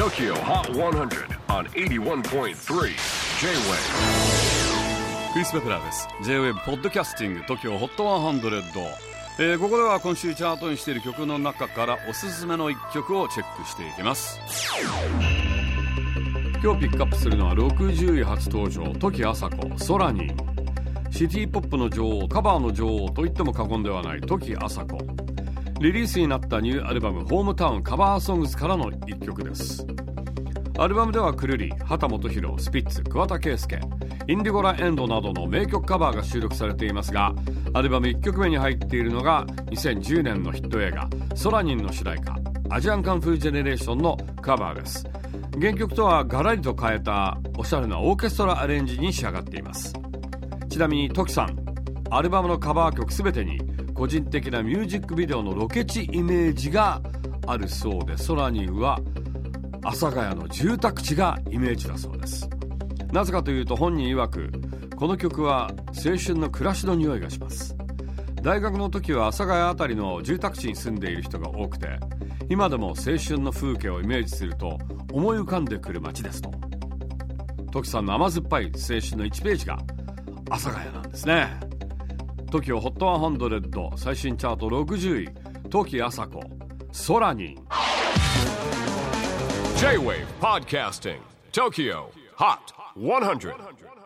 TOKYO HOT 100 on 81.3 J-WAVE. クリス・ベプラーです。J-WAVE ポッドキャスティング TOKYO HOT 100、えー、ここでは今週チャートにしている曲の中からおすすめの一曲をチェックしていきます。今日ピックアップするのは60位初登場時あさこ空にシティポップの女王カバーの女王と言っても過言ではない時あさこリリースになったニューアルバム「ホームタウンカバーソングス」からの一曲です。アルバムではくるり畑基博スピッツ桑田佳祐インディゴラエンドなどの名曲カバーが収録されていますがアルバム1曲目に入っているのが2010年のヒット映画「ソラニン」の主題歌アジアンカンフージェネレーションのカバーです。原曲とはガラリと変えたおしゃれなオーケストラアレンジに仕上がっています。ちなみにトキさんアルバムのカバー曲全てに個人的なミュージックビデオのロケ地イメージがあるそうでソラニンは阿佐ヶ谷の住宅地がイメージだそうです。なぜかというと本人曰くこの曲は青春の暮らしの匂いがします。大学の時は阿佐ヶ谷辺りの住宅地に住んでいる人が多くて今でも青春の風景をイメージすると思い浮かんでくる街ですと。トキさんの甘酸っぱい青春の1ページが阿佐ヶ谷なんですね。TOKIOHOT100 最新チャート60位時あさこ空に J-WAVE PODCASTING TOKIOHOT100